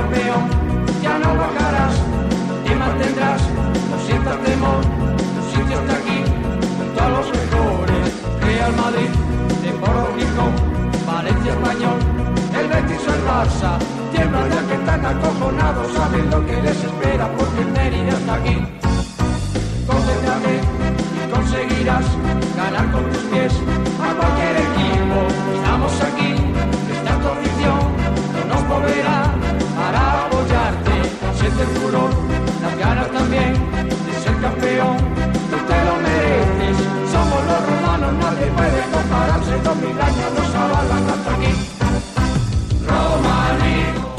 campeón, ya no bajarás, te mantendrás, no sientas temor, tu sitio está aquí, junto a los mejores, Real Madrid, Deportivo Rico, Valencia Español, el Betis o el Barça, tiemblan ya que están acojonados, saben lo que les espera, porque el Mérida está aquí. Concéntrate y conseguirás ganar con tus pies. A cualquier equipo. Estamos aquí, está tu afición, moverá para apoyarte. Siente el furor, las ganas también de ser campeón. Tú te lo mereces, somos los romanos, nadie puede compararse. Dos mil años nos avalan hasta aquí.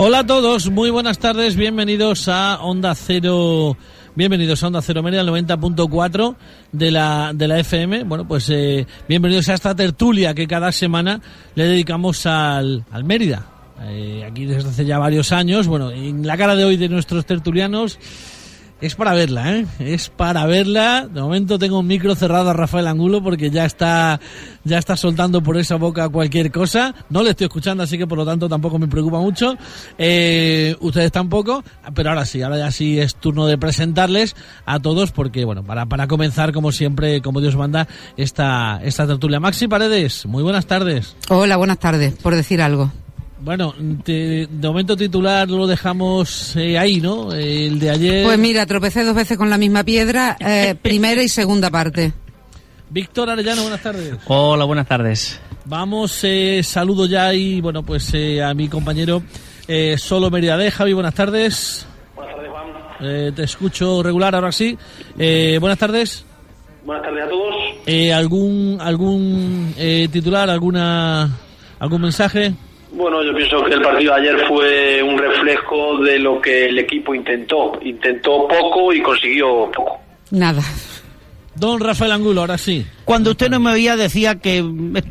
Hola a todos, muy buenas tardes, bienvenidos a Onda Cero. Bienvenidos a Onda Cero Mérida, el 90.4 de la, de la FM. Bueno, pues eh, bienvenidos a esta tertulia que cada semana le dedicamos al, al Mérida. Eh, aquí desde hace ya varios años. Bueno, en la cara de hoy de nuestros tertulianos es para verla, ¿eh? Es para verla. De momento tengo un micro cerrado a Rafael Angulo porque ya está, ya está soltando por esa boca cualquier cosa. No le estoy escuchando, así que por lo tanto tampoco me preocupa mucho. Eh, ustedes tampoco. Pero ahora sí, ahora ya sí es turno de presentarles a todos porque, bueno, para, para comenzar, como siempre, como Dios manda, esta, esta tertulia. Maxi Paredes, muy buenas tardes. Hola, buenas tardes, por decir algo. Bueno, te- de momento titular lo dejamos eh, ahí, ¿no? El de ayer. Pues mira, tropecé dos veces con la misma piedra, eh, primera y segunda parte. Víctor Arellano, buenas tardes. Hola, buenas tardes. Vamos, eh, saludo ya y bueno, pues eh, a mi compañero eh, Solo Mérida Javi, buenas tardes. Buenas tardes, Juan. Eh, te escucho regular ahora sí. Eh, buenas tardes. Buenas tardes a todos. Eh, ¿Algún algún eh, titular, alguna algún mensaje? Bueno, yo pienso que el partido de ayer fue un reflejo de lo que el equipo intentó. Intentó poco y consiguió poco. Nada. Don Rafael Angulo, ahora sí. Cuando usted no me veía decía que eh,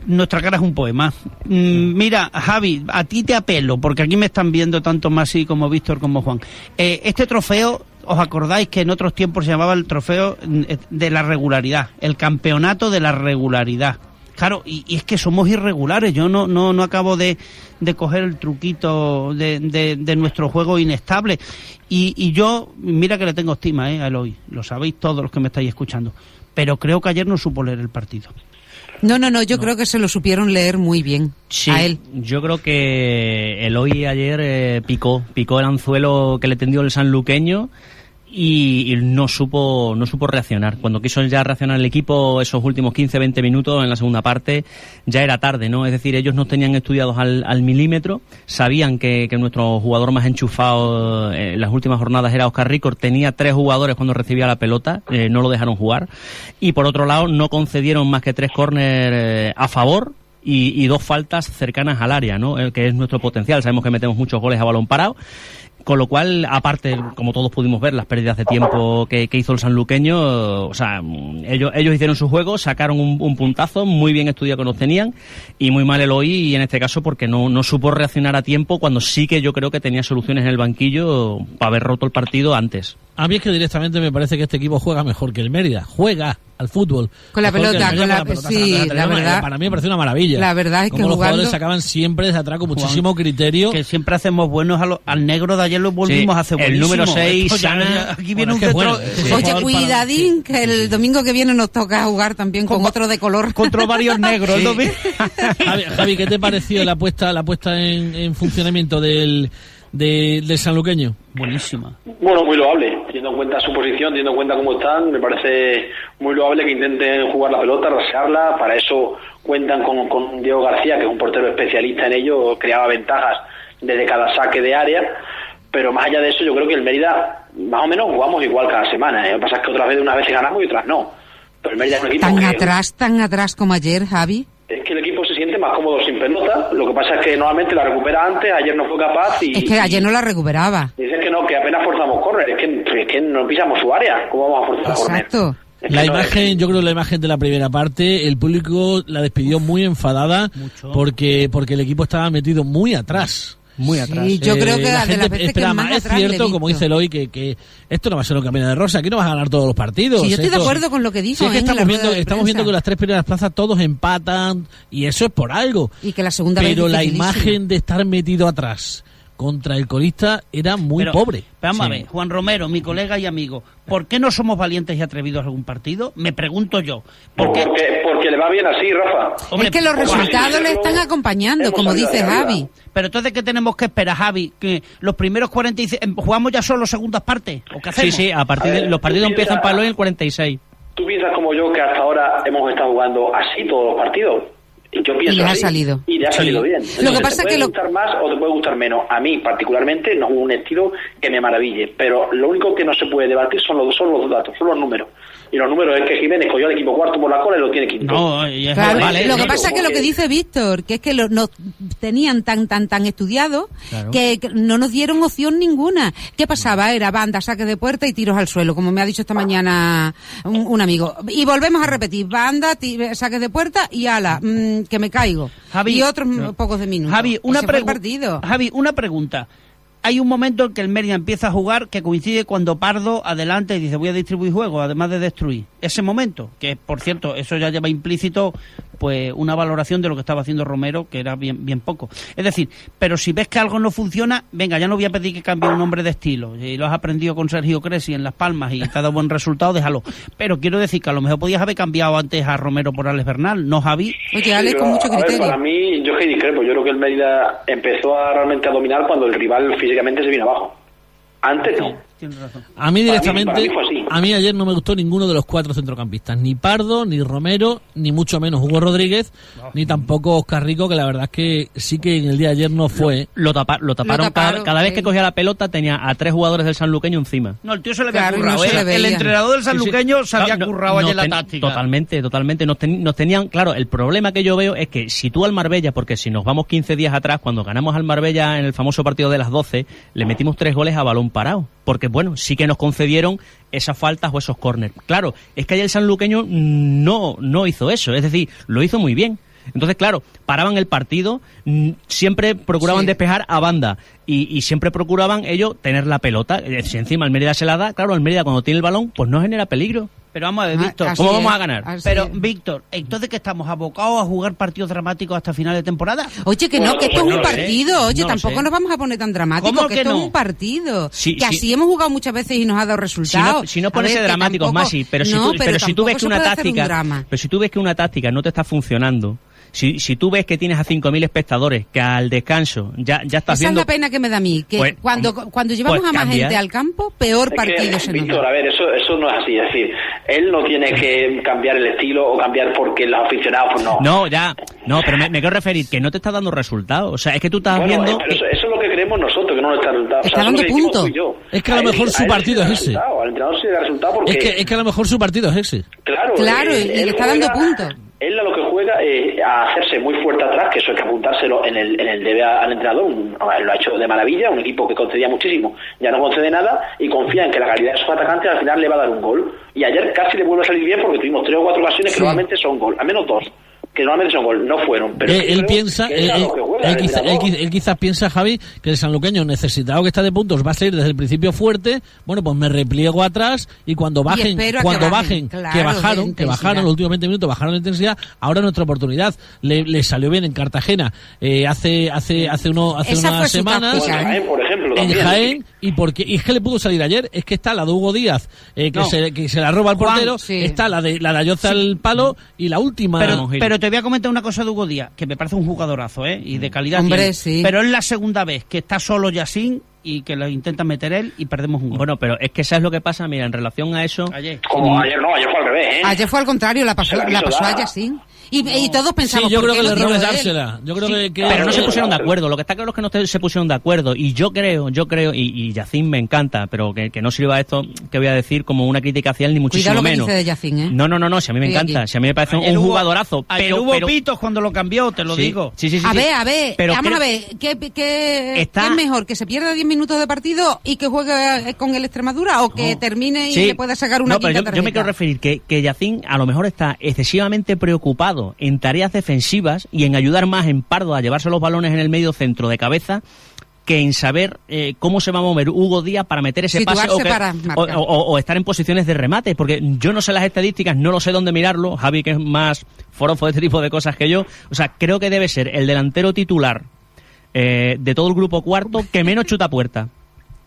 nuestra cara es un poema. Mm, mira, Javi, a ti te apelo, porque aquí me están viendo tanto Masi como Víctor como Juan. Eh, este trofeo, ¿os acordáis que en otros tiempos se llamaba el trofeo mm, eh, de la regularidad? El campeonato de la regularidad. Claro, y, y es que somos irregulares. Yo no, no, no acabo de, de coger el truquito de, de- de nuestro juego inestable. Y, y yo, mira que le tengo estima eh, a Eloy. Lo sabéis todos los que me estáis escuchando. Pero creo que ayer no supo leer el partido. No, no, no, yo creo que se lo supieron leer muy bien a él. Yo creo que Eloy ayer eh, picó, picó el anzuelo que le tendió el sanluqueño y, no supo no supo reaccionar. Cuando quiso ya reaccionar el equipo esos últimos 15-20 minutos en la segunda parte ya era tarde, ¿no? Es decir, ellos no tenían estudiados al, al milímetro, sabían que, que nuestro jugador más enchufado eh, en las últimas jornadas era Oscar Ricor, tenía tres jugadores cuando recibía la pelota, eh, no lo dejaron jugar y por otro lado no concedieron más que tres córner a favor y, y dos faltas cercanas al área, ¿no? Eh, que es nuestro potencial. Sabemos que metemos muchos goles a balón parado. Con lo cual, aparte, como todos pudimos ver, las pérdidas de tiempo que, que hizo el sanluqueño, o sea, ellos, ellos hicieron su juego, sacaron un, un puntazo, muy bien estudiado que nos tenían, y muy mal el hoy, y en este caso porque no, no supo reaccionar a tiempo, cuando sí que yo creo que tenía soluciones en el banquillo para haber roto el partido antes. A mí es que directamente me parece que este equipo juega mejor que el Mérida. Juega al fútbol. Con la el pelota, con la- pelota. sí, Para- la verdad- Para mí me parece una maravilla. La verdad es que Como los jugando- jugadores sacaban siempre desde atrás con muchísimo criterio. Que siempre hacemos buenos a lo- al negro de ayer lo volvimos Sí, a hacer el buenísimo. número seis, Esto ya- Sana- ya- Aquí viene Bueno, un bueno, Oye, cuidadín, que el domingo que viene nos toca jugar también con, Con- otro de color. contra varios negros. Sí. Javi, Javi, ¿qué te pareció la puesta, la puesta en, en funcionamiento del, de- del sanluqueño? Buenísima. Bueno, muy loable. Teniendo en cuenta su posición, teniendo en cuenta cómo están, me parece muy loable que intenten jugar la pelota, rasearla. Para eso cuentan con, con Diego García, que es un portero especialista en ello, creaba ventajas desde cada saque de área. Pero más allá de eso, yo creo que el Mérida, más o menos, jugamos igual cada semana. ¿eh? Lo que pasa es que otras veces, unas veces ganamos y otras no. Pero el Mérida es un equipo Tan que- atrás, tan atrás como ayer, Javi. Es que el equipo siente más cómodo sin pelota. Lo que pasa es que normalmente la recupera antes. Ayer no fue capaz y. Es que ayer no la recuperaba. y Dicen que no, que apenas forzamos córner. Es que, es que no pisamos su área. ¿Cómo vamos a forzar córner? Exacto. La imagen, yo creo que la imagen de la primera parte, el público la despidió muy enfadada Mucho. porque porque el equipo estaba metido muy atrás. Muy atrás. Sí, yo Eh, creo que la de gente las veces que esperaba más. Es atrás cierto, como dice Eloy, que, que esto no va a ser un camino de rosa. Aquí no vas a ganar todos los partidos. Sí, yo estoy de Esto- acuerdo con lo que dijo, Sí, es que ¿eh? la estamos, viendo, de estamos viendo que las tres primeras plazas todos empatan y eso es por algo. Y que la segunda Pero la imagen de estar metido atrás contra el colista era muy Pero- pobre. pero vamos Sí. a ver, Juan Romero, mi colega y amigo, ¿por qué no somos valientes y atrevidos a algún partido? Me pregunto yo. Porque, Porque, porque le va bien así, Rafa. hombre, es que los pues, resultados le están acompañando, como dice. Javi. Pero entonces, ¿qué tenemos que esperar, Javi? ¿Que los primeros 46... em, ¿Jugamos ya solo segundas partes? ¿O qué Sí, hacemos? sí, a partir A de los partidos empiezan para hoy el 46. Tú piensas como yo que hasta ahora hemos estado jugando así todos los partidos. Y yo pienso les ha así. salido. Y le ha Sí. salido bien. Lo que pasa te que puede lo- gustar más o te puede gustar menos. A mí, particularmente, no es un estilo que me maraville. Pero lo único que no se puede debatir son los, son los datos, son los números. Y los números es que Jiménez cogió al equipo cuarto por la cola y lo tiene quinto. No, y es Claro, normal, ¿eh? lo que pasa es que lo que dice Víctor, que es que lo, nos tenían tan tan tan estudiado Claro. que, que no nos dieron opción ninguna. ¿Qué pasaba? Era banda, saques de puerta y tiros al suelo, como me ha dicho esta mañana un, un amigo. Y volvemos a repetir, banda, ti- saques de puerta y ala, mm, que me caigo. Javi, y otros pocos de minutos. Javi, una partido. Javi, una pregunta. Hay un momento en que el Mérida empieza a jugar que coincide cuando Pardo adelante y dice voy a distribuir juego, además de destruir. Ese momento, que por cierto, eso ya lleva implícito pues una valoración de lo que estaba haciendo Romero, que era bien, bien poco. Es decir, pero si ves que algo no funciona, venga, ya no voy a pedir que cambie un hombre de estilo. Y lo has aprendido con Sergio Cresi en Las Palmas y te ha dado buen resultado, déjalo. Pero quiero decir que a lo mejor podías haber cambiado antes a Romero por Alex Bernal, no Javi. Oye, Alex, con mucho a ver, criterio. para mí, yo que discrepo. Yo creo que el Mérida empezó a realmente a dominar cuando el rival físicamente se vino abajo. Antes no. Tienes razón. A mí Para mí- directamente, para mí fue así. A mí ayer no me gustó ninguno de los cuatro centrocampistas, ni Pardo, ni Romero, ni mucho menos Hugo Rodríguez, ni tampoco Oscar Rico, que la verdad es que sí que en el día de ayer no fue. Lo, tapa- lo taparon, Lo cada- taparon, cada, vez sí. que cogía la pelota tenía a tres jugadores del sanluqueño encima. No, el tío se le había Claro, y no currado. se ¿eh? el entrenador del sanluqueño se había No, currado no ayer la ten- táctica. Totalmente, totalmente. Nos, ten- nos tenían, claro, el problema que yo veo es que si tú al Marbella, porque si nos vamos 15 días atrás, cuando ganamos al Marbella en el famoso partido de las 12, le metimos tres goles a balón parado. Porque, bueno, sí que nos concedieron esas faltas o esos córneres. Claro, es que ayer el sanluqueño no, no hizo eso. Es decir, lo hizo muy bien. Entonces, claro, paraban el partido, mm, siempre procuraban Sí. despejar a banda y, y siempre procuraban ellos tener la pelota. Si encima el Mérida se la da, claro, el Mérida cuando tiene el balón, pues no genera peligro. Pero vamos a ver, Ah, Víctor. ¿cómo es, vamos a ganar? así Pero, es. Víctor, entonces que estamos abocados a jugar partidos dramáticos hasta final de temporada. Oye, que no, Bueno, que esto pues es un no partido. Oye, no tampoco nos vamos a poner tan dramáticos, ¿Cómo que, que esto no? es un partido. Sí, que sí. así hemos jugado muchas veces y nos ha dado Si resultados. no, si no A ponerse dramáticos, tampoco- Masi, pero si, no, tú, pero si tú tampoco ves que una un táctica, pero si tú ves que una táctica no te está funcionando, si, si tú ves que tienes a 5.000 espectadores, que al descanso ya, ya estás Esa viendo... es la pena que me da a mí, que Pues, cuando, cuando llevamos pues a más gente al campo, peor Es partido que, se nos Víctor, da. a ver, eso, eso no es así. Es decir, él no tiene que cambiar el estilo o cambiar porque los aficionados, pues no. No, ya, no, pero me, me quiero referir que no te está dando resultados. O sea, es que tú estás Bueno, viendo... eh, pero eso, eso es lo que creemos nosotros, que no nos está resultado. Está dando es punto. Es que a lo él- mejor su partido es ese. resultado, Al entrenador sí le da resultado porque... Es que, es que a lo mejor su partido es ese. Claro, Claro, él- y le está dando puntos. Él a lo que juega es a hacerse muy fuerte atrás, que eso hay que apuntárselo en el, en el debe al entrenador. Un- lo ha hecho de maravilla, un equipo que concedía muchísimo, ya no concede nada y confía en que la calidad de sus atacantes al final le va a dar un gol. Y ayer casi le vuelve a salir bien porque tuvimos tres o cuatro ocasiones Sí. que normalmente son gol, al menos dos, que normalmente son gol, no fueron. Pero él, piensa, él, juega quizá- él quizás piensa, Javi, que el sanluqueño necesitado que está de puntos va a salir desde el principio fuerte. Bueno, pues me repliego atrás y cuando bajen, que cuando bajen, bajen, claro, que bajaron, que bajaron los últimos 20 minutos, bajaron la intensidad. Ahora nuestra oportunidad le, le salió bien en Cartagena eh, hace hace hace uno hace Esa unas semanas. En Jaén, por ejemplo, En. Jaén, y porque y es que le pudo salir ayer, es que está la de Hugo Díaz, eh, que, No. se, que se la roba al Juan, portero, sí. está la de la de Ayoza al palo y la última. Pero, pero te voy a comentar una cosa de Hugo Díaz, que me parece un jugadorazo, ¿eh? Y de calidad. Hombre, tiene. sí. Pero es la segunda vez que está solo Yacine y que lo intenta meter él y perdemos un gol. Bueno, pero es que ¿sabes lo que pasa? Mira, en relación a eso... Ayer. Como ayer no, ayer fue al revés, ¿eh? Ayer fue al contrario, la pasó, la la pasó dar. a Yacine. Y, y todos sí, pensamos, yo ¿por creo que el error es dársela. Yo creo Sí, que, que- pero no se Sí, pusieron de sí. acuerdo. Lo que está claro es que no se pusieron de acuerdo. Y yo creo, yo creo, y, y Yacín me encanta, pero que, que no sirva esto que voy a decir como una crítica hacia él, ni muchísimo Cuidado lo que menos. dice de Yacine, ¿eh? No, no, no, no, si a mí me Estoy encanta, aquí. si a mí me parece Ayer un hubo- jugadorazo. Ayer pero, hubo pero- pitos cuando lo cambió, te lo sí, digo. Sí, sí, sí. A sí. ver, a ver, Pero vamos creo- a ver, ¿qué, qué, Está- qué es mejor? ¿Que se pierda 10 minutos de partido y que juegue con el Extremadura o que termine y Sí. le pueda sacar una No, pero yo, yo me quiero referir que, que Yacín a lo mejor está excesivamente preocupado en tareas defensivas y en ayudar más en Pardo a llevarse los balones en el medio centro de cabeza que en saber eh, cómo se va a mover Hugo Díaz para meter ese pase Situarse o, que- para o- o- o estar en posiciones de remate, porque yo no sé las estadísticas, no lo sé dónde mirarlo, Javi que es más forofo de este tipo de cosas que yo, o sea, creo que debe ser el delantero titular eh, de todo el grupo cuarto que menos chuta puerta.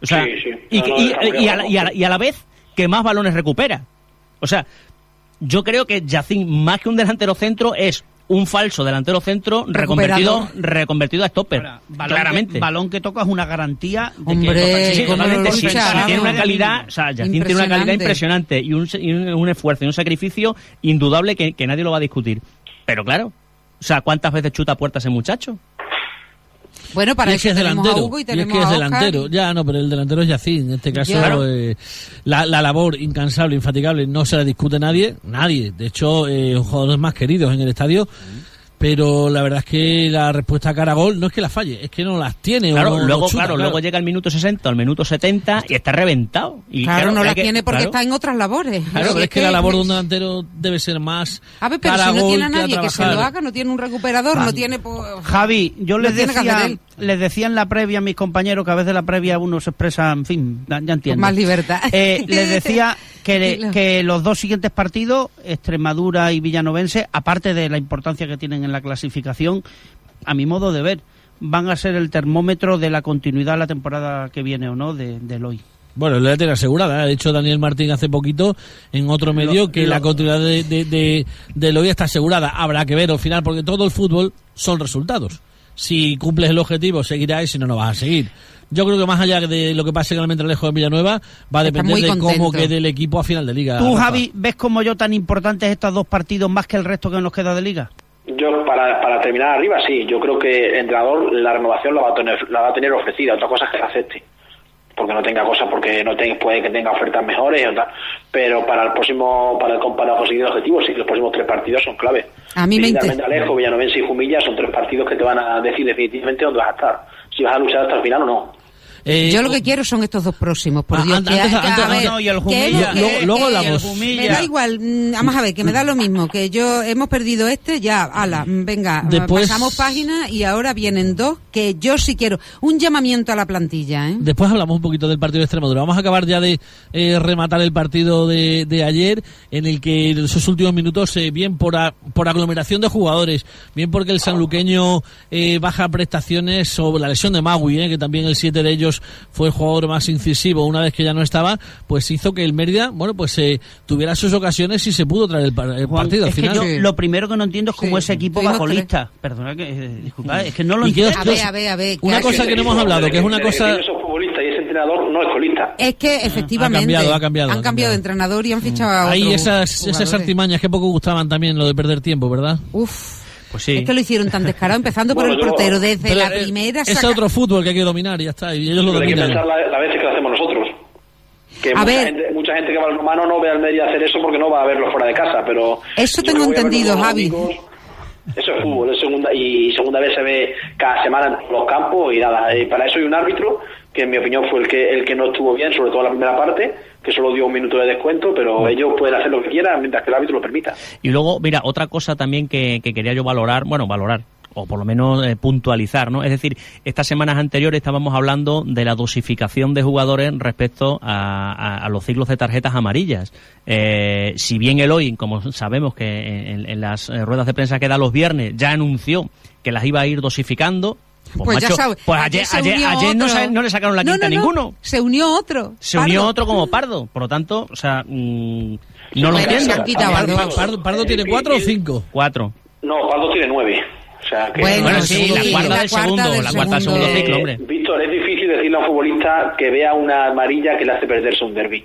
O sea, Sí, sí. y, No, a, la, claro. y a la- y a la vez que más balones recupera. O sea, yo creo que Yacine, más que un delantero centro, es un falso delantero centro reconvertido, reconvertido a stopper. Ahora, balón claramente. Que, balón que toca es una garantía de Hombre, que Sí, totalmente. tiene una calidad, o sea, tiene una calidad impresionante y un, y un- esfuerzo y un sacrificio indudable que, que nadie lo va a discutir. Pero claro, o sea, ¿cuántas veces chuta a puerta ese muchacho? Bueno, para y es eso que es delantero. a Hugo y y es que es delantero. Ya, no, pero el delantero es Yacín. En este caso, Claro. eh, la, la labor incansable, infatigable, no se la discute nadie. Nadie. De hecho, eh, un jugador más queridos en el estadio. Pero la verdad es que la respuesta a cara a gol no es que la falle, es que no las tiene. Claro, no luego, chuta, claro, luego llega el minuto 60 al minuto 70 y está reventado. Y Claro, no hay la que- tiene porque claro. está en otras labores. Claro, pero es que la labor de un delantero debe ser más. A ver, pero cara si no tiene a que a nadie que se lo haga, no tiene un recuperador, no tiene... pues, Javi, yo les decía. Les decía en la previa a mis compañeros que a veces la previa uno se expresa, en fin, ya, entiendo. Con más libertad. Eh, les decía que, que los dos siguientes partidos, Extremadura y Villanovense, aparte de la importancia que tienen en la clasificación, a mi modo de ver, van a ser el termómetro de la continuidad la temporada que viene o no de, del hoy. Bueno, la tiene asegurada. Ha dicho Daniel Martín hace poquito en otro medio que lo- la continuidad de, de, de, del hoy está asegurada. Habrá que ver al final, porque todo el fútbol son resultados. Si cumples el objetivo, seguirás y si no, no vas a seguir. Yo creo que más allá de lo que pase en el Almendralejo de Villanueva, va a depender de cómo quede el equipo a final de liga. ¿Tú. Javi, ves como yo tan importantes estos dos partidos más que el resto que nos queda de liga? Yo, para, para terminar arriba, sí. Yo creo que el entrenador la renovación la va a tener, la va a tener ofrecida. Otra cosa es que la acepte. Porque no tenga cosas, porque no tenga, puede que tenga ofertas mejores o tal. Pero para el próximo, para, el, para conseguir el objetivo, sí, los próximos tres partidos son clave. A mí me Visitar inter- Alejo, Villanovense y Jumilla son tres partidos que te van a decir definitivamente dónde vas a estar. Si vas a luchar hasta el final o no. Eh, Yo lo que quiero son estos dos próximos, por Dios. Luego- hablamos. Me da igual, mm, vamos a ver, que me da lo mismo, que yo hemos perdido este, ya, ala, mm, venga, Después- pasamos página y ahora vienen dos que yo sí quiero. Un llamamiento a la plantilla, ¿eh? Después hablamos un poquito del partido de Extremadura. Vamos a acabar ya de eh, rematar el partido de, de ayer, en el que en esos últimos minutos, eh, bien por, a- por aglomeración de jugadores, bien porque el sanluqueño baja prestaciones sobre la lesión de Magui, eh, que también el 7 de ellos fue el jugador más incisivo una vez que ya no estaba, pues hizo que el Mérida, bueno, pues eh, tuviera sus ocasiones y se pudo traer el, par- el Juan, partido al es que final. yo Sí. lo primero que no entiendo es cómo Sí, ese equipo tuvimos bajo tres. lista. Perdona que, eh, disculpa, es que no lo entiendo. A ver, a ver, a ver. Una cosa que no hemos hablado, que es una cosa- el- Esos futbolistas y ese entrenador no es colista. Es que efectivamente Ha cambiado, ha cambiado, han ha cambiado cambiado. de entrenador y han fichado a Hay otros esas, esas artimañas que poco gustaban también, lo de perder tiempo, ¿verdad? Uf, Pues sí. es que lo hicieron tan descarado, empezando por Bueno, el yo- portero, desde Pero, la eh, primera es saca- otro fútbol que hay que dominar y ya está, y ellos lo Pero hay que dominan. pensar la, la veces que lo hacemos nosotros. Que A mucha, ver. gente, mucha gente que va al romano no ve al Mérida hacer eso porque no va a verlo fuera de casa, pero... Eso tengo entendido, Javi. amigos, Eso es fútbol, es segunda, y segunda vez se ve cada semana en todos los campos y nada, y para eso hay un árbitro que en mi opinión fue el que el que no estuvo bien, sobre todo en la primera parte, que solo dio un minuto de descuento, pero ellos pueden hacer lo que quieran mientras que el árbitro lo permita. Y luego, mira, otra cosa también que, que quería yo valorar, bueno, valorar, o por lo menos eh, puntualizar, ¿no? Es decir, estas semanas anteriores estábamos hablando de la dosificación de jugadores respecto a, a- a los ciclos de tarjetas amarillas. Eh, si bien el hoy, como sabemos que en, en las eh, ruedas de prensa que da los viernes, ya anunció que las iba a ir dosificando, pues, Pues ya sabes, pues ayer, ayer, ayer no, no le sacaron la quinta no, a no, ninguno. Se unió otro. Se unió otro como Pardo. Por lo tanto, o sea, mm, no lo entiendo. Pardo. Pardo- Pardo tiene cuatro o cinco. Cuatro. No, Pardo tiene nueve. O sea que Bueno, Bueno, sí, la sí, cuarta la del cuarta segundo, del la cuarta del segundo. ciclo, Eh, hombre. Víctor, es difícil decirle a un futbolista que vea una amarilla que le hace perderse un derby.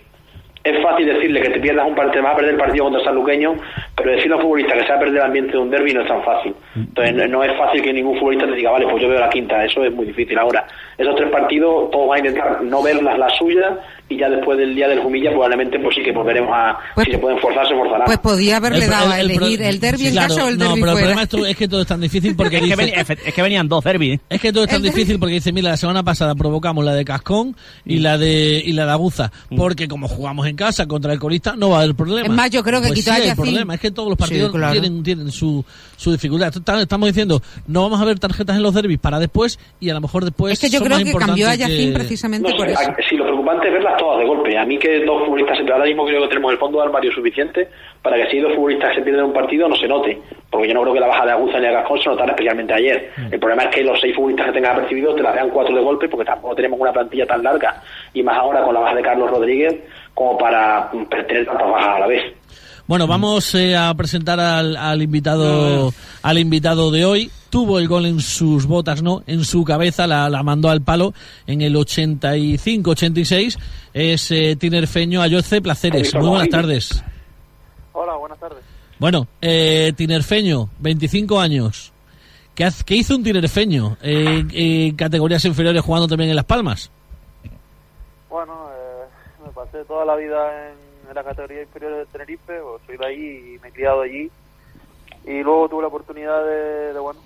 Es fácil decirle que te pierdas un partido, vas a perder el partido contra San Luqueño, pero decirle a un futbolista que se va a perder el ambiente de un derby no es tan fácil. Entonces no, no es fácil que ningún futbolista te diga, vale, pues yo veo la quinta, eso es muy difícil. Ahora, esos tres partidos, todos van a intentar no ver las, las suyas y ya después del día del Jumilla probablemente pues sí que volveremos a, Pues- si se pueden forzar, se forzarán. Pues podía haberle El dado a el- el elegir el derby en claro, casa o el no, derby pero el problema es, que todo es tan difícil porque Es que, dice- es que venían dos derby. Es que todo es tan El difícil porque dice, mira, la semana pasada provocamos la de Cascón y la de y la de Aguza, Mm. porque como jugamos en casa contra el colista no va a haber problema. Es más, yo creo que pues quitó sí Yacine. problema, es que todos los partidos Sí, claro. tienen, tienen su, su dificultad. Estamos diciendo, no vamos a ver tarjetas en los derbis para después y a lo mejor después Es que yo son creo más que cambió a que- precisamente No por eso. si lo preocupante es ver las todas de golpe. A mí que dos futbolistas, ahora mismo creo que tenemos el fondo de armario suficiente para que si dos futbolistas se pierden un partido no se note. Porque yo no creo que la baja de Aguza ni de Gascón se notara especialmente ayer. Mm. El problema es que los seis futbolistas que tengan apercibidos te las vean cuatro de golpe porque tampoco tenemos una plantilla tan larga. Y más ahora con la baja de Carlos Rodríguez como para tener tantas bajas a la vez. Bueno, vamos eh, a presentar al, al invitado al invitado de hoy. Tuvo el gol en sus botas, no, en su cabeza, la, la mandó al palo en el 85-86. Es eh, Tinerfeño Ayoce Placeres. Muy buenas tardes. Hola, buenas tardes. Bueno, eh, Tinerfeño, 25 años. ¿Qué, qué hizo un tinerfeño en eh, categorías inferiores jugando también en Las Palmas? Bueno, eh, me pasé toda la vida en en la categoría inferior de Tenerife, o soy de ahí y me he criado allí. Y luego tuve la oportunidad de, bueno,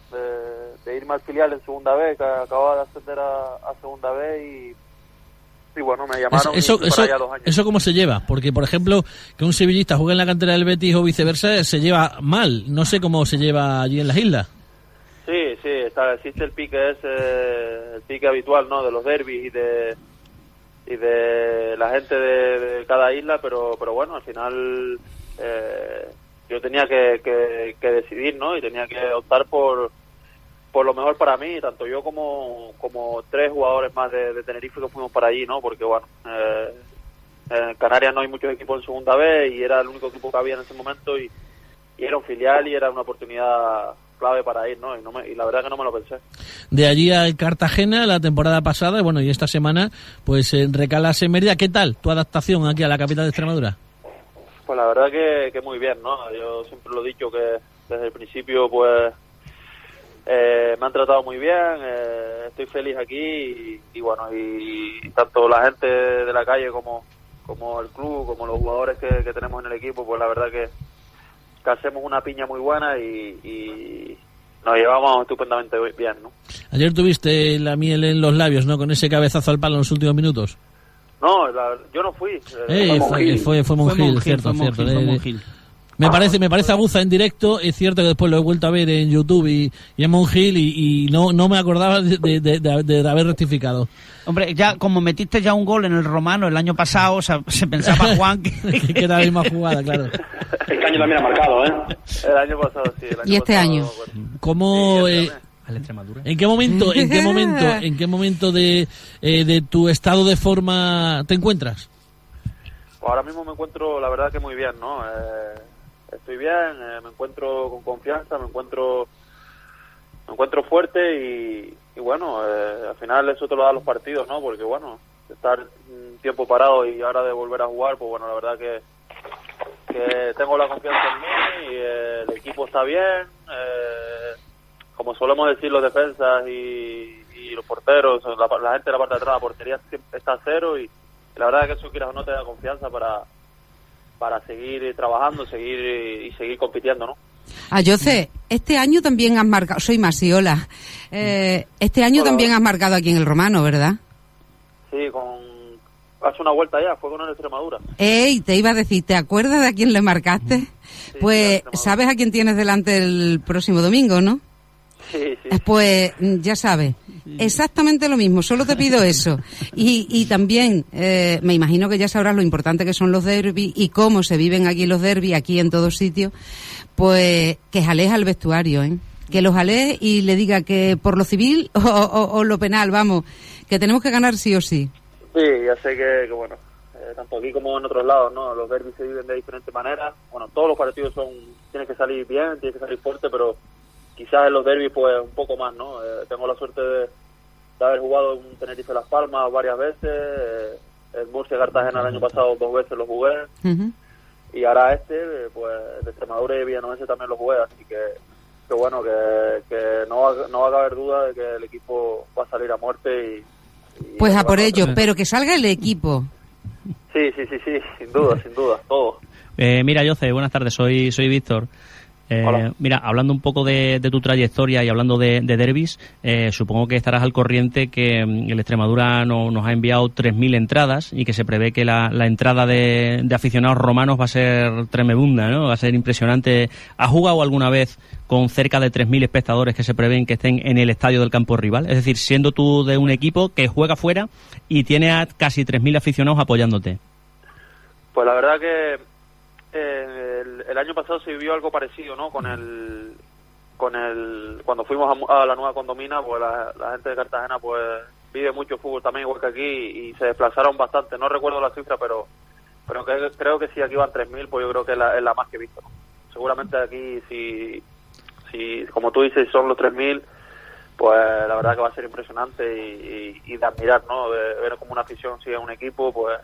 de, irme al filial en segunda vez, que acababa de ascender a, segunda vez y, bueno, me llamaron eso, eso, dos años. ¿Eso cómo se lleva? Porque, por ejemplo, que un sevillista juegue en la cantera del Betis o viceversa, se lleva mal. No sé cómo se lleva allí en las islas. Sí, sí, está, existe el pique ese, el pique habitual, ¿no? De los derbis y de y de la gente de, cada isla, pero, pero bueno, al final eh, yo tenía que, que, decidir, ¿no? Y tenía que optar por, por lo mejor para mí, tanto yo como, como tres jugadores más de, Tenerife que fuimos para allí, ¿no? Porque bueno, eh, en Canarias no hay muchos equipos en segunda vez y era el único equipo que había en ese momento y era un filial y era una oportunidad clave para ir, ¿no? Y, no me, y la verdad que no me lo pensé. De allí a Cartagena la temporada pasada, bueno, y esta semana, pues en recalas en Mérida. ¿Qué tal tu adaptación aquí a la capital de Extremadura? Pues la verdad que, que muy bien, ¿no? Yo siempre lo he dicho que desde el principio, pues eh, me han tratado muy bien, eh, estoy feliz aquí y, bueno, y, tanto la gente de la calle como, como el club, como los jugadores que, que tenemos en el equipo, pues la verdad que, que hacemos una piña muy buena y, nos llevamos estupendamente bien, ¿no? Ayer tuviste la miel en los labios, ¿no? Con ese cabezazo al palo en los últimos minutos. No, yo no fui. Eh, fue, fue, fue, Mongil, cierto, cierto. Me parece, me parece aguza en directo, es cierto que después lo he vuelto a ver en YouTube y, y en Mongil y, y, no, no me acordaba de, de, de, haber rectificado. Hombre, ya como metiste ya un gol en el romano el año pasado, o sea, se pensaba Juan que, que era la misma jugada, claro. Este año también ha marcado, ¿eh? El año pasado, sí. El año ¿Y este año? ¿Cómo, eh, ¿En qué momento, en qué momento, en qué momento de, eh, de tu estado de forma te encuentras? ahora mismo me encuentro, la verdad que muy bien, ¿no? Eh, estoy bien, eh, me encuentro con confianza, me encuentro me encuentro fuerte y, y bueno, eh, al final eso te lo dan los partidos, ¿no? Porque bueno, estar un tiempo parado y ahora de volver a jugar, pues bueno, la verdad que, que tengo la confianza en mí y el equipo está bien. Eh, como solemos decir los defensas y, los porteros, la, gente de la parte de atrás, la portería está cero y, la verdad que eso quieras o no te da confianza para, para seguir trabajando seguir y seguir compitiendo, ¿no? Ah, yo sé, este año también has marcado, soy Masiola, eh, este año también has marcado aquí en el Romano, ¿verdad? Sí, con, hace una vuelta ya, fue con el Extremadura. Ey, te iba a decir, ¿te acuerdas de a quién le marcaste? pues, ¿sabes a quién tienes delante el próximo domingo, no? Sí, sí. Pues, ya sabes, Exactamente lo mismo, solo te pido eso. Y, y también, eh, me imagino que ya sabrás lo importante que son los derbis y cómo se viven aquí los derbis, aquí en todos sitios, pues que jalees al vestuario, ¿eh? Que los jalees y le diga que por lo civil o, lo penal, vamos, que tenemos que ganar sí o sí. Sí, ya sé que, bueno, eh, tanto aquí como en otros lados, ¿no? Los derbis se viven de diferentes maneras. Bueno, todos los partidos son, tienen que salir bien, tienen que salir fuerte, pero quizás en los derbis pues un poco más, ¿no? Eh, tengo la suerte de, haber jugado en Tenerife Las Palmas varias veces, eh, en Murcia Cartagena el año pasado dos veces lo jugué, y ahora este, eh, pues de Extremadura y Villanovense también lo jugué, así que, que bueno, que, que no, va, no va a caber duda de que el equipo va a salir a muerte y... pues a por ello, pero que salga el equipo. Sí, sí, sí, sí, sin duda, sin duda, todo. Eh, mira, Jose, buenas tardes, soy, soy Víctor. Eh, mira, hablando un poco de, de tu trayectoria y hablando de, de derbis, eh, supongo que estarás al corriente que mm, el Extremadura no- nos ha enviado 3.000 entradas y que se prevé que la, la entrada de, de aficionados romanos va a ser tremebunda, ¿no? Va a ser impresionante. ¿Has jugado alguna vez con cerca de 3.000 espectadores que se prevén que estén en el estadio del campo rival? Es decir, siendo tú de un equipo que juega fuera y tiene a casi 3.000 aficionados apoyándote. Pues la verdad que el, el año pasado se vivió algo parecido, ¿no? Con el, con el, cuando fuimos a, la nueva condomina, pues la, gente de Cartagena, pues vive mucho fútbol también igual que aquí y se desplazaron bastante. No recuerdo la cifra, pero, pero que- creo que si aquí van 3.000, pues yo creo que es la, más que he visto. Seguramente aquí, si, si, como tú dices, son los 3.000, pues la verdad que va a ser impresionante y, de admirar, ¿no? De ver cómo una afición sigue a un equipo, pues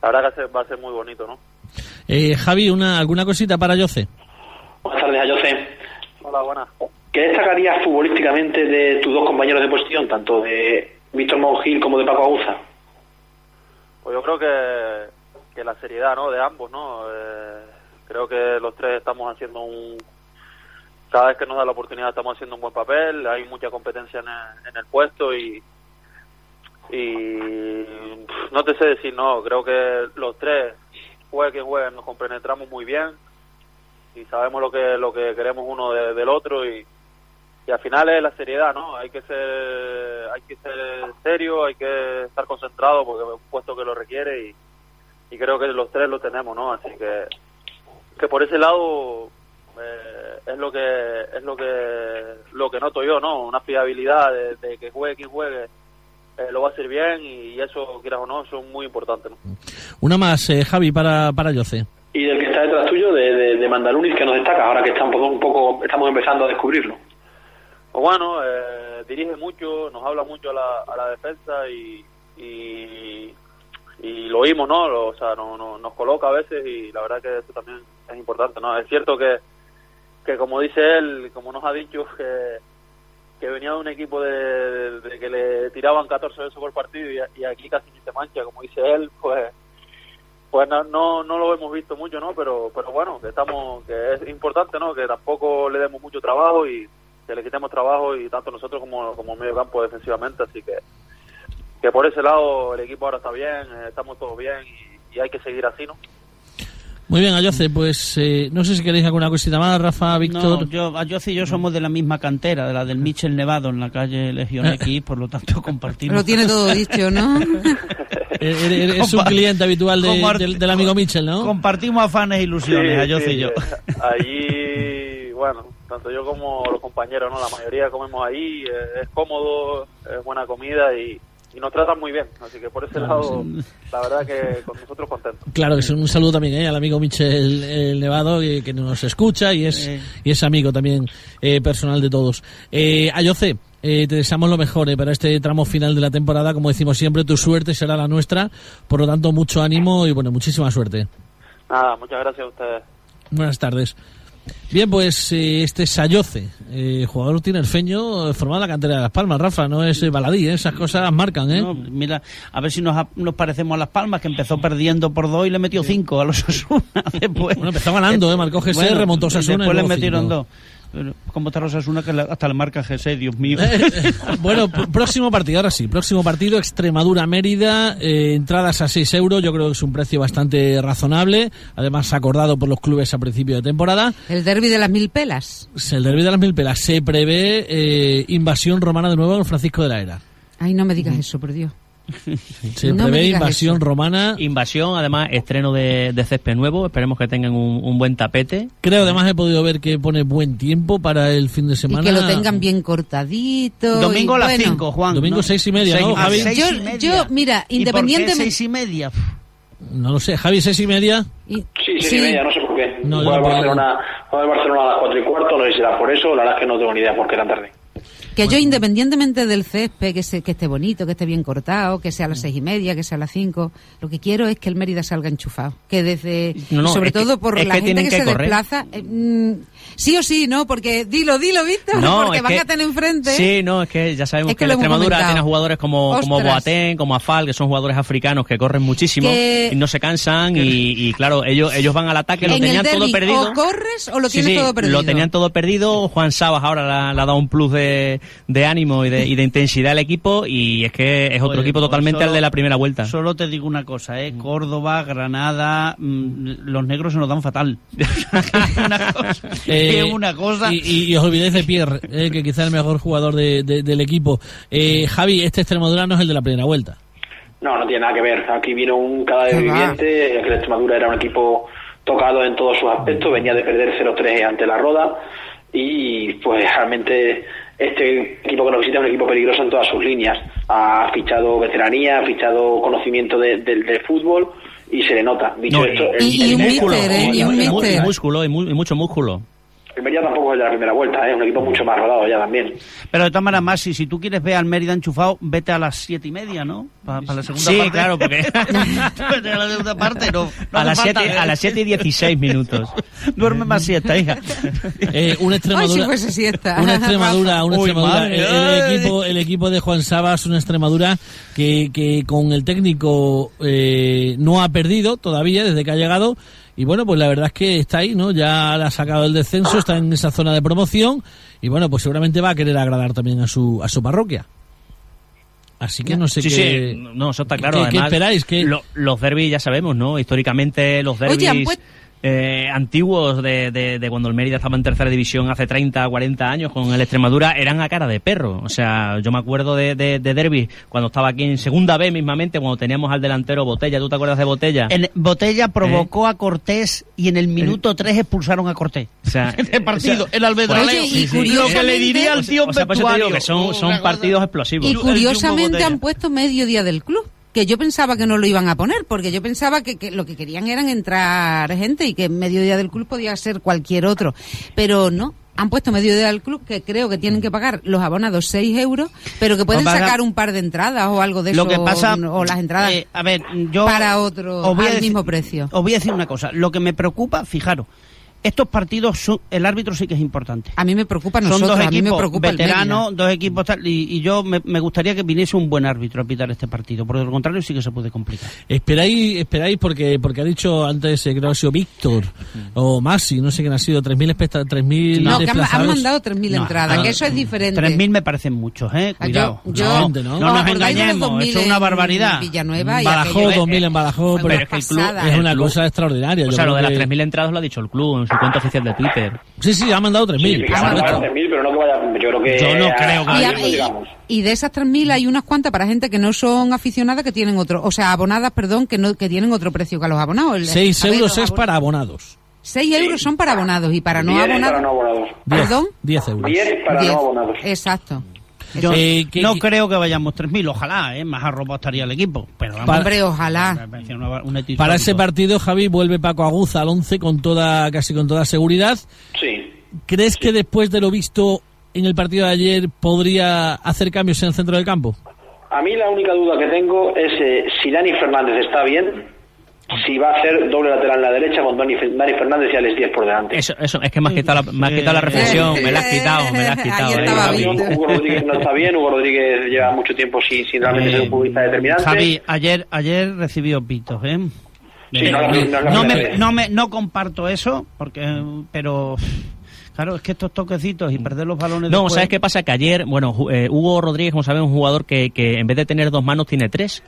la verdad que va a ser muy bonito, ¿no? Eh, Javi, una, ¿alguna cosita para Yoce? Buenas tardes, a José. Hola, buenas. ¿Qué destacarías futbolísticamente de tus dos compañeros de posición, tanto de Víctor Mongil como de Paco Aguza? Pues yo creo que, que la seriedad, ¿no? De ambos, ¿no? Eh, creo que los tres estamos haciendo un... Cada vez que nos da la oportunidad estamos haciendo un buen papel, hay mucha competencia en el, en el puesto y... Y no te sé decir, no, creo que los tres, juegue quien juegue, nos compenetramos muy bien y sabemos lo que lo que queremos uno de- del otro y, y al final es la seriedad, ¿no? Hay que ser hay que ser serio, hay que estar concentrado porque es un puesto que lo requiere y, y creo que los tres lo tenemos, ¿no? Así que que por ese lado eh, es lo que es lo que lo que noto yo, ¿no? Una fiabilidad de, de que juegue quien juegue eh, lo va a hacer bien y, eso quieras o no, eso es muy importante, ¿no? Una más, eh, Javi, para, para Yoce. Y del que está detrás tuyo, de, de, de Mandalunis, que nos destaca, ahora que está un poco, un poco, estamos empezando a descubrirlo. Pues bueno, eh, dirige mucho, nos habla mucho a la, a la defensa y, y, y lo oímos, ¿no? Lo- o sea, no, no- nos coloca a veces y la verdad que eso también es importante, ¿no? Es cierto que, que como dice él, como nos ha dicho, que, que venía de un equipo de, que le tiraban 14 veces por partido y, aquí casi ni se mancha, como dice él, pues pues no, no, no lo hemos visto mucho, ¿no? Pero, pero bueno, que estamos, que es importante, ¿no? Que tampoco le demos mucho trabajo y que le quitemos trabajo y tanto nosotros como, como medio campo defensivamente, así que que por ese lado el equipo ahora está bien, eh, estamos todos bien y hay que seguir así, ¿no? Muy bien, Ayoce, pues eh, no sé si queréis alguna cosita más, Rafa, Víctor. No, yo, Ayoce y yo somos de la misma cantera, de la del Michel Nevado en la calle Legión X, por lo tanto compartimos. Lo tiene todo dicho, ¿no? Eh, eres un cliente habitual de- del, del amigo Mitchell, ¿no? Compartimos afanes e ilusiones, Sí, Ayoce sí, y yo. eh, Allí, bueno, tanto yo como los compañeros, ¿no? La mayoría comemos ahí, eh, es cómodo, es buena comida y, y nos tratan muy bien. Así que por ese lado, la verdad que con nosotros contentos. Claro, que es un saludo también ¿eh? al amigo Michel el Nevado, que, que nos escucha y es, Eh. y es amigo también eh, personal de todos. Eh, Ayoce, eh, te deseamos lo mejor eh, para este tramo final de la temporada. Como decimos siempre, tu suerte será la nuestra. Por lo tanto, mucho ánimo y bueno, muchísima suerte. Nada, muchas gracias a ustedes. Buenas tardes. Bien, pues eh, este es Ayoce, eh, jugador tinerfeño, formado en la cantera de Las Palmas. Rafa, no es eh, baladí, ¿eh? esas cosas marcan, ¿eh? No, mira, a ver si nos, nos parecemos a Las Palmas, que empezó perdiendo por dos y le metió cinco a los Osasuna después. Bueno, empezó ganando, ¿eh? Marcó G6, remontó y Osasuna y Después le metieron cinco. dos. Pero, ¿Cómo está los Osasuna que hasta le marca G6, Dios mío? Eh, bueno, pr- próximo partido, ahora sí. Próximo partido, Extremadura-Mérida. eh, entradas a 6 euros. Yo creo que es un precio bastante razonable. Además, acordado por los clubes a principio de temporada. El derby de las mil pelas. Es El derbi de las mil pelas. Se prevé eh, invasión romana de nuevo en Francisco de la Era. Ay, no me digas eso, por Dios. Se No prevé invasión eso. romana. Invasión, además, estreno de, de césped nuevo. Esperemos que tengan un, un buen tapete. Creo, además, he podido ver que pone buen tiempo para el fin de semana. Y que lo tengan bien cortadito. Domingo y a las bueno. 5, Juan. Domingo ¿no? seis y media, ¿no, a Javi? seis Yo- y media. yo, mira, ¿Y por qué independientemente- seis y media? No lo sé. Javi, seis y media. Sí, sí, y media, no sé por qué. No, no. Barcelona, Barcelona a las cuatro y cuarto, no sé si será por eso, la verdad es que no tengo ni idea por qué tan tarde. Que yo, independientemente del césped, que, se, que esté bonito, que esté bien cortado, que sea a las Mm. seis y media, que sea a las cinco, lo que quiero es que el Mérida salga enchufado. Que desde, No, no, sobre es que- todo por la que gente que, se correr. desplaza, eh, mm, sí o sí, ¿no? Porque dilo, dilo, Víctor, porque es van a tener enfrente. Sí, no, es que ya sabemos Es que, la Extremadura comentado. tiene jugadores como, como. Boateng, como Afal, que son jugadores africanos que corren muchísimo y no se cansan y, y, claro, ellos ellos van al ataque, lo tenían todo perdido. o corres o lo tienes sí, todo perdido. Lo tenían todo perdido. Juan Sabas ahora le ha dado un plus de, de ánimo y de, y de intensidad al equipo y es que es otro equipo pues totalmente solo- al de la primera vuelta. Solo te digo una cosa, ¿eh? Córdoba, Granada, mm, los negros se nos dan fatal. es una cosa. Eh, una cosa. Y, y- y os olvidéis de Pierre, eh, que quizá es el mejor jugador de- de- del equipo. Eh, Javi, este Extremadura no es el de la primera vuelta. No, no tiene nada que ver. Aquí vino un cadáver viviente. El Extremadura era un equipo tocado en todos sus aspectos. Venía de perder 0-3 ante la Roda. Y pues realmente este equipo que nos visita es un equipo peligroso en todas sus líneas. Ha fichado veteranía, ha fichado conocimiento de- del del fútbol y se le nota. Dicho No, esto, y- y el, un el- músculo, míster, ¿eh? y- Y un y y músculo, y, mu- y mucho músculo. El Mérida tampoco es de la primera vuelta, es un equipo mucho más rodado ya también. Pero de todas maneras, Masi, si tú quieres ver al Mérida enchufado, vete a las siete y media, ¿no? Para la segunda Sí, parte. claro, porque- Vete a la segunda parte, no. no a, las siete, ¿eh? a las 7 y 16 minutos. Duerme más siesta, hija. Eh, una Ay, si Extremadura. fuese siesta. Una Extremadura, una Uy, Extremadura. el, el equipo, el equipo de Juan Sabas, una Extremadura que, que con el técnico eh, no ha perdido todavía desde que ha llegado. Y bueno, pues la verdad es que está ahí, ¿no? Ya la ha sacado del descenso, está en esa zona de promoción. Y bueno, pues seguramente va a querer agradar también a su, a su parroquia. Así que no sé Sí, qué. sí, no, eso está claro. ¿Qué- qué Además, esperáis? ¿Qué- lo- los derbis ya sabemos, ¿no? Históricamente los Oye, han derbis puest- eh, antiguos de, de- de cuando el Mérida estaba en tercera división hace 30, 40 años con el Extremadura eran a cara de perro. O sea, yo me acuerdo de, de, de derbis cuando estaba aquí en segunda B mismamente, cuando teníamos al delantero Botella. ¿Tú te acuerdas de Botella? En Botella ¿Eh? provocó a Cortés y en el minuto 3 expulsaron a Cortés. O sea, el partido, o sea, el Albedraleo. Oye, y. Lo que le curiosamente- diría al tío o sea, por eso te digo vestuario. que son, son Una cosa- partidos explosivos. Y curiosamente han puesto medio día del club. Que yo pensaba que no lo iban a poner, porque yo pensaba que, que lo que querían eran entrar gente y que medio día del club podía ser cualquier otro. Pero no, han puesto medio día del club que creo que tienen que pagar los abonados 6 euros, pero que pueden sacar un par de entradas o algo de Lo eso. que pasa o las entradas. eh, a ver, yo para otro, al decir- mismo precio. Os voy a decir una cosa. Lo que me preocupa, fijaros, estos partidos, son- el árbitro sí que es importante. a mí me preocupa a Son nosotros, dos a mí me equipos preocupa el veteranos, dos equipos tal, y, y yo me, me gustaría que viniese un buen árbitro a pitar este partido, porque de lo contrario sí que se puede complicar. Esperáis, esperáis porque porque ha dicho antes, eh, creo que ha sido Víctor o Masi, no sé quién ha sido, 3.000 especta- 3.000 No, que han, han mandado 3.000 No, entradas, ah, que eso es diferente. 3.000 me parecen muchos, ¿eh? Cuidado. yo- yo- ¿no? no, ¿No nos ¿Os acordáis de los engañemos, 2000 eso es una en barbaridad. Villanueva y Badajoz, aquello, eh, 2.000 en Badajoz, pero es que el club. Es una cosa extraordinaria. O sea, lo de las que- 3.000 entradas lo ha dicho el club en su cuenta oficial de Twitter. Sí, sí, ha mandado 3.000. Sí, por que van a supuesto. pagar 3.000, pero no que vaya. Yo creo que. Yo no creo que a- Y, a- a- y- digamos. y de esas 3.000 hay unas cuantas para gente que no son aficionadas que tienen otro, o sea, abonadas, perdón, que no que tienen otro precio que a los abonados. El- 6 a ver, euros es para abonados. 6 euros son para abonados y para no 10 para abonados. no abonados. 10, ¿Perdón? 10 euros. 10 para 10. no abonados. Exacto. Yo Eh, que- no que- creo que vayamos 3.000, ojalá, ¿eh? Más arropa estaría el equipo. Pero vamos, Para- Hombre, ojalá. una- Para ese partido, Javi, vuelve Paco Aguza al 11 con toda, casi con toda seguridad. Sí. ¿Crees que después de lo visto en el partido de ayer podría hacer cambios en el centro del campo? A mí la única duda que tengo es eh, si Dani Fernández está bien, si va a hacer doble lateral en la derecha con Dani, Dani Fernández y Alex 10 por delante. Eso, eso, es que me has quitado la, me has quitado la reflexión, me la has quitado, me la has quitado. Eh. estaba Hugo- Rodríguez no está bien, Hugo Rodríguez lleva mucho tiempo sin, sin realmente Eh, ser un futbolista determinante. Javi, ayer, ayer recibió pitos, ¿eh? Sí, no, la- no es la no, primera me, vez. no, me, no comparto eso, porque, pero claro, es que estos toquecitos y perder los balones No, después- ¿sabes qué pasa? Que ayer, bueno, eh, Hugo Rodríguez, como sabes, es un jugador que, que en vez de tener dos manos tiene tres.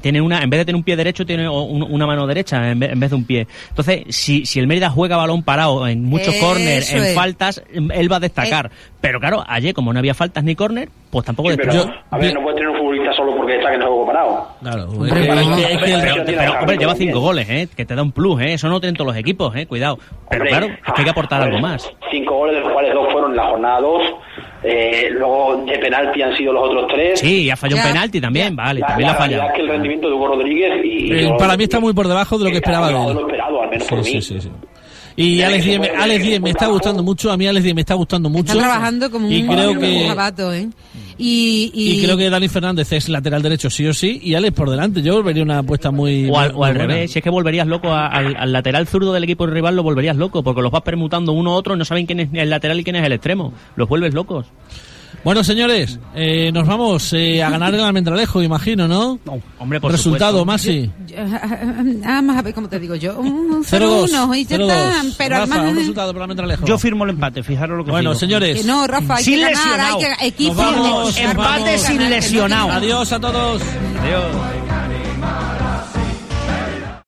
Tiene una, en vez de tener un pie derecho, tiene o- un- una mano derecha en vez, en vez de un pie. Entonces, si, si el Mérida juega balón parado en muchos corners, en es. faltas, él va a destacar. Pero claro, ayer, como no había faltas ni córner, pues tampoco Sí, pero, destacó. a ver, no puedes tener un solo porque está que no juego parado. Claro, Hombre, es que- es que el- pero- Pero, hombre, lleva cinco goles, ¿eh? Que te da un plus, ¿eh? Eso no tienen todos los equipos, ¿eh? Cuidado. Pero Hombre, claro, es que hay que aportar algo más. Cinco goles, de los cuales dos fueron en la jornada 2. luego de penalti han sido los otros tres. Sí, y ha fallado un penalti también, vale, La, también la lo ha realidad fallado. es que el rendimiento de Hugo Rodríguez y Eh, yo- para mí está muy por debajo de lo que esperaba por de debajo él. de lo esperado, al menos por Sí, mí. sí, sí, sí. Y Alex Díez, me- Alex Díez me está gustando mucho, a mí Alex Díez me está gustando mucho. Está trabajando como y un, creo que jabato, ¿eh? Y, y, y creo que Dani Fernández es lateral derecho sí o sí y Alex por delante. Yo vería una apuesta muy O al, muy o al buena. revés, si es que volverías loco a- al, al lateral zurdo del equipo rival, lo volverías loco, porque los vas permutando uno a otro, no saben quién es el lateral y quién es el extremo. Los vuelves locos. Bueno, señores, eh, nos vamos eh, a ganar el almendralejo, imagino, ¿no? Hombre, por Resultado, supuesto. Masi. Yo- Ah, más a ver cómo te digo yo. Un 0-2. 0-1 y ya 0-2. está. Pero Rafa, además. un resultado por el almendralejo. Yo firmo el empate, fijaros lo que Bueno, digo. señores. Que no, Rafa, hay Sin que ganar, lesionado. hay que equipo. No Empate sin lesionado. Adiós a todos. Adiós.